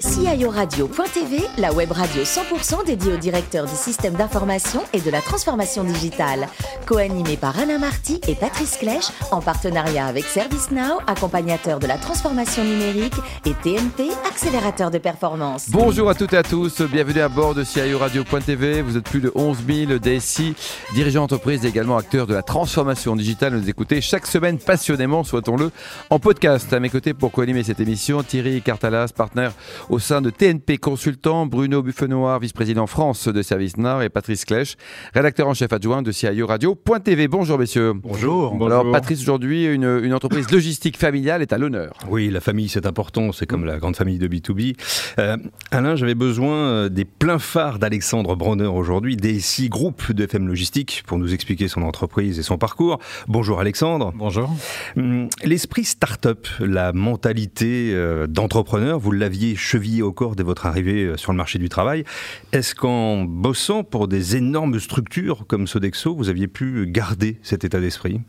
CIORadio.tv, la web radio 100% dédiée aux directeurs du système d'information et de la transformation digitale. Co-animée par Alain Marty et Patrice Clèche, en partenariat avec ServiceNow, accompagnateur de la transformation numérique, et TNP, accélérateur de performance. Bonjour à toutes et à tous, bienvenue à bord de CIORadio.tv. Vous êtes plus de 11 000 DSI, dirigeants d'entreprise et également acteurs de la transformation digitale. Nous écoutez chaque semaine passionnément, souhaitons-le, en podcast. À mes côtés pour co-animer cette émission, Thierry Cartalas, partenaire au sein de TNP Consultant, Bruno Buffenoir, vice-président France de Service Nord, et Patrice Clèche, rédacteur en chef adjoint de CIO Radio.tv. Bonjour messieurs. Bonjour. Alors Patrice, aujourd'hui, une, entreprise logistique familiale est à l'honneur. Oui, la famille c'est important, c'est comme la grande famille de B2B. Euh, Alain, j'avais besoin euh, des pleins phares d'Alexandre Bronner aujourd'hui, DSI Groupe de FM Logistique, pour nous expliquer son entreprise et son parcours. Bonjour Alexandre. Bonjour. Hum, l'esprit start-up, la mentalité euh, d'entrepreneur, vous l'aviez chevillé au corps dès votre arrivée euh, sur le marché du travail. Est-ce qu'en bossant pour des énormes structures comme Sodexo, vous aviez pu garder cet état d'esprit?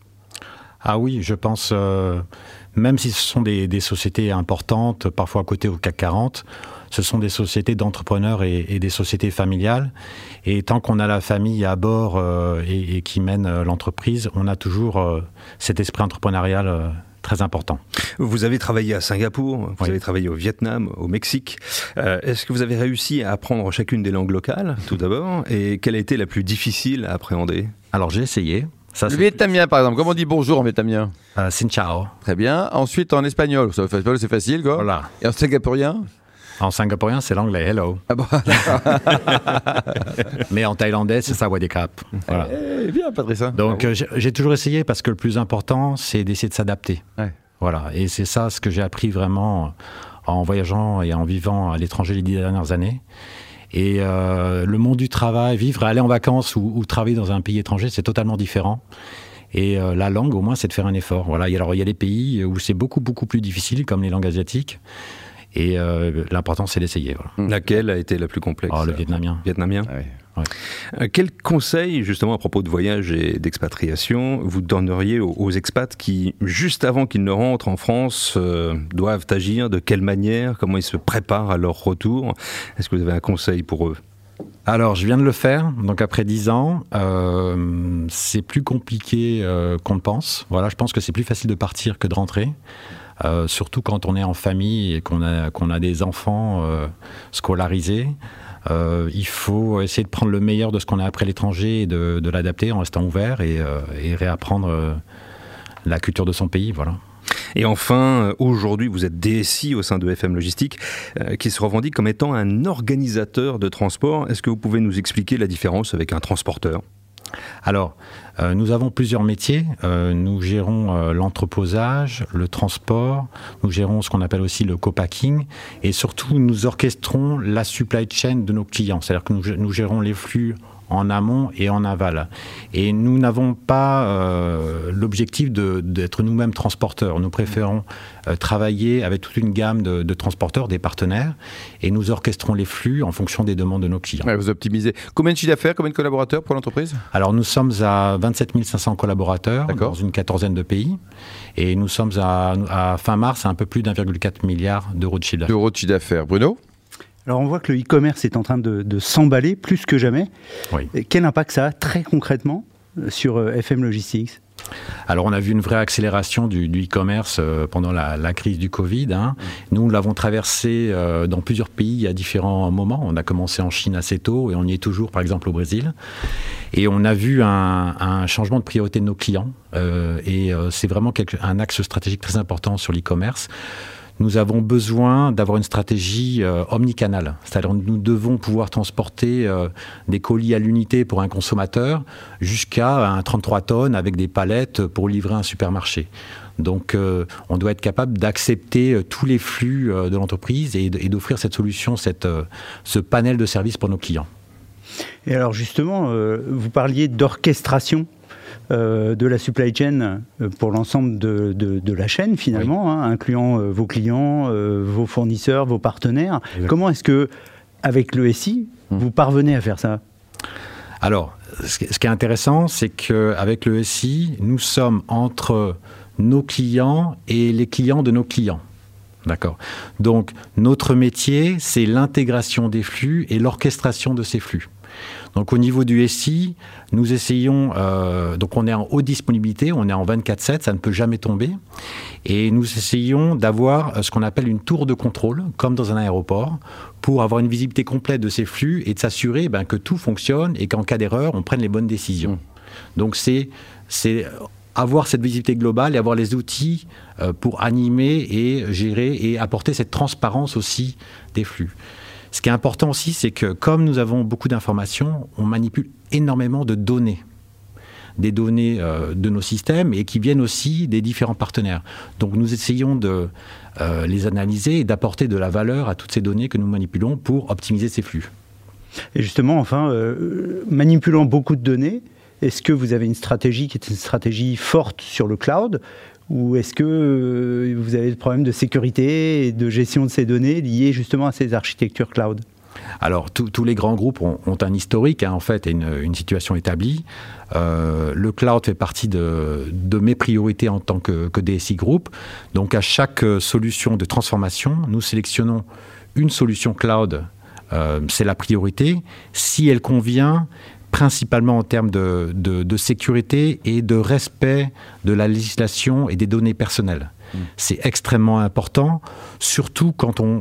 Ah oui, je pense, euh, même si ce sont des, sociétés importantes, parfois à côté au CAC 40, ce sont des sociétés d'entrepreneurs et, des sociétés familiales. Et tant qu'on a la famille à bord euh, et, qui mène l'entreprise, on a toujours cet esprit entrepreneurial très important. Vous avez travaillé à Singapour, vous avez travaillé au Vietnam, au Mexique. Euh, est-ce que vous avez réussi à apprendre chacune des langues locales, tout d'abord Et quelle a été la plus difficile à appréhender? Alors j'ai essayé. Ça, le vietnamien, par exemple, comment on dit bonjour en vietnamien euh, Xin chao. Très bien. Ensuite, en espagnol, c'est facile, quoi. Voilà. Et en singapourien? En singapourien, c'est l'anglais hello. Ah bon, Mais en thaïlandais, c'est sawadee-krap. Voilà. Eh, bien, Patrice. Hein. Donc, euh, j'ai toujours essayé parce que le plus important, c'est d'essayer de s'adapter. Voilà. Et c'est ça ce que j'ai appris vraiment en voyageant et en vivant à l'étranger les dix dernières années. Et euh, le monde du travail, vivre, aller en vacances ou, travailler dans un pays étranger, c'est totalement différent. Et euh, la langue, au moins, c'est de faire un effort. Voilà. Alors, il y a des pays où c'est beaucoup, beaucoup plus difficile, comme les langues asiatiques. Et euh, l'important, c'est d'essayer. Voilà. Laquelle a été la plus complexe? Oh, Le vietnamien. Vietnamien? Ah euh, Quel conseil, justement, à propos de voyage et d'expatriation, vous donneriez aux, expats qui, juste avant qu'ils ne rentrent en France, euh, doivent agir? De quelle manière? Comment ils se préparent à leur retour? Est-ce que vous avez un conseil pour eux? Alors, je viens de le faire, donc après dix ans, euh, c'est plus compliqué qu'on ne pense. Voilà, je pense que c'est plus facile de partir que de rentrer. Euh, surtout quand on est en famille et qu'on a, qu'on a des enfants euh, scolarisés. Euh, il faut essayer de prendre le meilleur de ce qu'on a appris à l'étranger et de, l'adapter en restant ouvert et, et réapprendre la culture de son pays. Voilà. Et enfin, aujourd'hui, vous êtes DSI au sein de FM Logistique, qui se revendique comme étant un organisateur de transport. Est-ce que vous pouvez nous expliquer la différence avec un transporteur? Alors, euh, nous avons plusieurs métiers. Euh, nous gérons euh, l'entreposage, le transport, nous gérons ce qu'on appelle aussi le co-packing et surtout nous orchestrons la supply chain de nos clients. C'est-à-dire que nous gérons les flux en amont et en aval. Et nous n'avons pas euh, l'objectif d'être nous-mêmes transporteurs. Nous préférons euh, travailler avec toute une gamme de, transporteurs, des partenaires, et nous orchestrons les flux en fonction des demandes de nos clients. vous optimisez. Combien de chiffre d'affaires, combien de collaborateurs pour l'entreprise? Alors nous sommes à 27 500 collaborateurs dans une quatorzaine de pays, et nous sommes à, à fin mars à un peu plus d'1,4 milliard d'euros de chiffre d'affaires. D'euros de chiffre d'affaires. Bruno? Alors on voit que le e-commerce est en train de, s'emballer plus que jamais. Quel impact ça a très concrètement euh, sur euh, FM Logistics? Alors on a vu une vraie accélération du, e-commerce euh, pendant la, crise du Covid. Hein. Nous, l'avons traversé dans plusieurs pays à différents moments. On a commencé en Chine assez tôt et on y est toujours, par exemple, au Brésil. Et on a vu un, changement de priorité de nos clients. et c'est vraiment un axe stratégique très important sur l'e-commerce nous avons besoin d'avoir une stratégie euh, omnicanale. C'est-à-dire nous devons pouvoir transporter euh, des colis à l'unité pour un consommateur jusqu'à un 33 tonnes avec des palettes pour livrer un supermarché. Donc euh, on doit être capable d'accepter tous les flux de l'entreprise et, d'offrir cette solution, cette, ce panel de services pour nos clients. Et alors justement, vous parliez d'orchestration euh, de la supply chain euh, pour l'ensemble de, la chaîne finalement, hein, incluant euh, vos clients, vos fournisseurs, vos partenaires. Comment est-ce que, avec le SI, hmm. vous parvenez à faire ça? Alors, ce qui est intéressant, c'est qu'avec le SI, nous sommes entre nos clients et les clients de nos clients. D'accord? Donc notre métier, c'est l'intégration des flux et l'orchestration de ces flux. Donc au niveau du SI, nous essayons, euh, donc on est en haute disponibilité, on est en 24/7, ça ne peut jamais tomber, et nous essayons d'avoir euh, ce qu'on appelle une tour de contrôle, comme dans un aéroport, pour avoir une visibilité complète de ces flux et de s'assurer ben, que tout fonctionne et qu'en cas d'erreur, on prenne les bonnes décisions. Mmh. Donc c'est avoir cette visibilité globale et avoir les outils euh, pour animer et gérer et apporter cette transparence aussi des flux. Ce qui est important aussi, c'est que comme nous avons beaucoup d'informations, on manipule énormément de données des données euh, de nos systèmes et qui viennent aussi des différents partenaires. Donc nous essayons de euh, les analyser et d'apporter de la valeur à toutes ces données que nous manipulons pour optimiser ces flux. Et justement, enfin, manipulant beaucoup de données, est-ce que vous avez une stratégie qui est une stratégie forte sur le cloud? Ou est-ce que euh, vous avez des problèmes de sécurité et de gestion de ces données liés justement à ces architectures cloud? Alors, tous les grands groupes ont, un historique, hein, en fait, et une, situation établie. Euh, le cloud fait partie de, mes priorités en tant que, DSI Group. Donc, à chaque euh, solution de transformation, nous sélectionnons une solution cloud. c'est la priorité. Si elle convient, principalement en termes de, sécurité et de respect de la législation et des données personnelles. Mm. C'est extrêmement important, surtout quand on,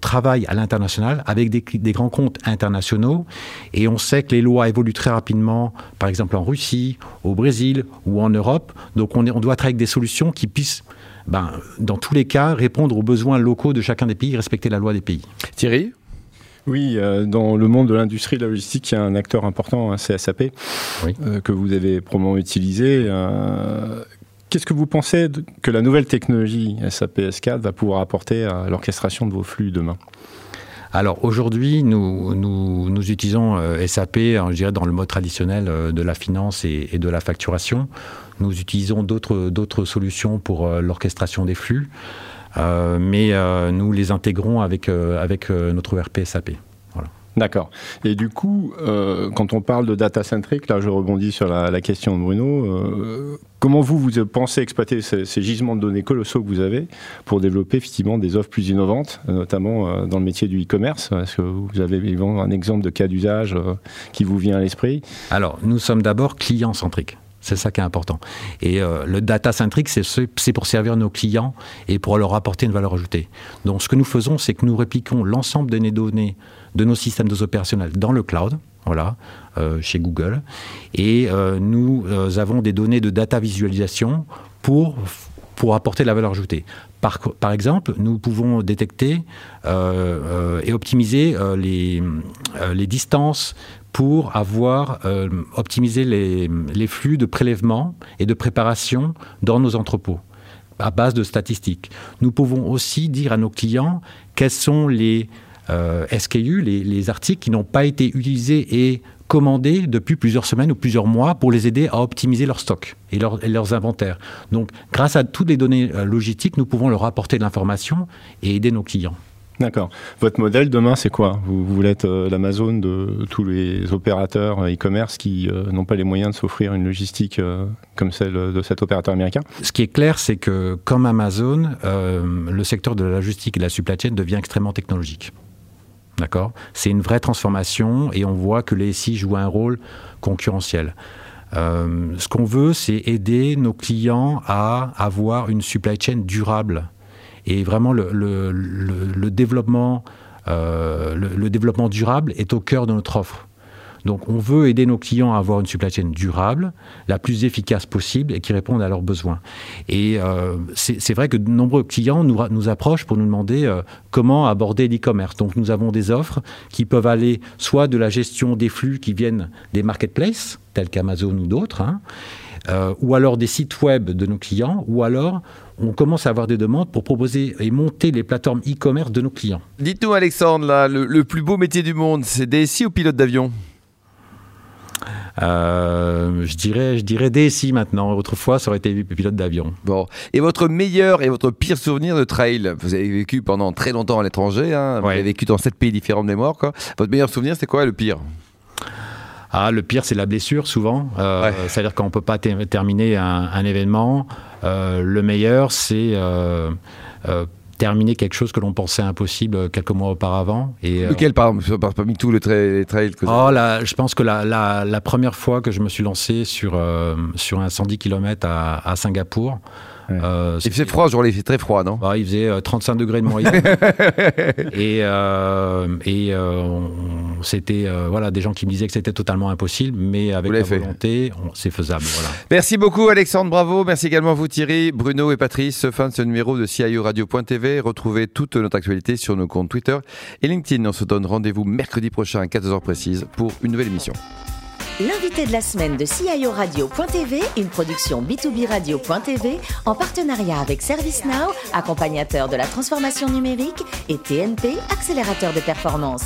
travaille à l'international avec des, grands comptes internationaux et on sait que les lois évoluent très rapidement, par exemple en Russie, au Brésil ou en Europe. Donc on, on doit travailler avec des solutions qui puissent, ben, dans tous les cas, répondre aux besoins locaux de chacun des pays, respecter la loi des pays. Thierry? Oui, euh, dans le monde de l'industrie de la logistique, il y a un acteur important, hein, c'est SAP, euh, que vous avez probablement utilisé. Euh, qu'est-ce que vous pensez que la nouvelle technologie SAP S4 va pouvoir apporter à l'orchestration de vos flux demain? Alors aujourd'hui, nous, nous, utilisons SAP, je dirais, dans le mode traditionnel de la finance et, de la facturation. Nous utilisons d'autres solutions pour l'orchestration des flux. Euh, mais euh, nous les intégrons avec, euh, avec notre ERP SAP. D'accord. Et du coup, quand on parle de data centric, là je rebondis sur la, question de Bruno, comment vous, vous pensez exploiter ces, gisements de données colossaux que vous avez pour développer effectivement des offres plus innovantes, notamment dans le métier du e-commerce? Est-ce que vous avez un exemple de cas d'usage qui vous vient à l'esprit? Alors, nous sommes d'abord client-centriques. C'est ça qui est important. Et euh, le data centric, c'est pour servir nos clients et pour leur apporter une valeur ajoutée. Donc ce que nous faisons, c'est que nous répliquons l'ensemble de nos données de nos systèmes opérationnels dans le cloud, voilà, euh, chez Google. Et euh, nous avons des données de data visualisation pour, pour apporter la valeur ajoutée. Par, exemple, nous pouvons détecter et optimiser les, les distances pour avoir euh, optimisé les, flux de prélèvement et de préparation dans nos entrepôts à base de statistiques. Nous pouvons aussi dire à nos clients quels sont les euh, SKU, les, articles qui n'ont pas été utilisés et commandés depuis plusieurs semaines ou plusieurs mois pour les aider à optimiser leur stock et, et leurs inventaires. Donc, grâce à toutes les données euh, logistiques, nous pouvons leur apporter de l'information et aider nos clients. D'accord. Votre modèle demain, c'est quoi? Vous, voulez être euh, l'Amazon de tous les opérateurs euh, e-commerce qui euh, n'ont pas les moyens de s'offrir une logistique comme celle de cet opérateur américain? Ce qui est clair, c'est que comme Amazon, le secteur de la logistique et de la supply chain devient extrêmement technologique. D'accord? C'est une vraie transformation et on voit que les SI jouent un rôle concurrentiel. ce qu'on veut, c'est aider nos clients à avoir une supply chain durable et vraiment, le, euh, le, développement durable est au cœur de notre offre. Donc on veut aider nos clients à avoir une supply chain durable, la plus efficace possible et qui réponde à leurs besoins. Et euh, c'est vrai que de nombreux clients nous, nous approchent pour nous demander euh, comment aborder l'e-commerce. Donc nous avons des offres qui peuvent aller soit de la gestion des flux qui viennent des marketplaces, tels qu'Amazon ou d'autres, hein, euh, ou alors des sites web de nos clients, ou alors on commence à avoir des demandes pour proposer et monter les plateformes e-commerce de nos clients. Dites-nous Alexandre, là, le, plus beau métier du monde, c'est DSI ou pilote d'avion? Euh, je dirais, je dirais DSI maintenant. Autrefois, ça aurait été pilote d'avion. Bon. Et votre meilleur et votre pire souvenir de trail? Vous avez vécu pendant très longtemps à l'étranger. Hein. Vous avez vécu dans sept pays différents de mémoire. Quoi. Votre meilleur souvenir, c'est quoi le pire? Ah, le pire, c'est la blessure, souvent. Euh, c'est-à-dire qu'on ne peut pas terminer un, événement. Euh, le meilleur, c'est terminer quelque chose que l'on pensait impossible quelques mois auparavant. Et, Lequel, par exemple, parmi tous les trails, que oh, là, Je pense que la, la, la, première fois que je me suis lancé sur, sur un 110 km à, à Singapour, euh, il faisait froid, jour il faisait très froid, non bah, Il faisait 35 euh, degrés de moyenne. et euh, et c'était voilà, des gens qui me disaient que c'était totalement impossible, mais avec la volonté, c'est faisable. Voilà. Merci beaucoup Alexandre, bravo. Merci également à vous Thierry, Bruno et Patrice. Fin de ce numéro de CIO Radio.tv. Retrouvez toute notre actualité sur nos comptes Twitter et LinkedIn. On se donne rendez-vous mercredi prochain à 14h précise pour une nouvelle émission. L'invité de la semaine de CIO Radio.tv, une production B2B Radio.tv en partenariat avec ServiceNow, accompagnateur de la transformation numérique, et TNP, accélérateur de performance.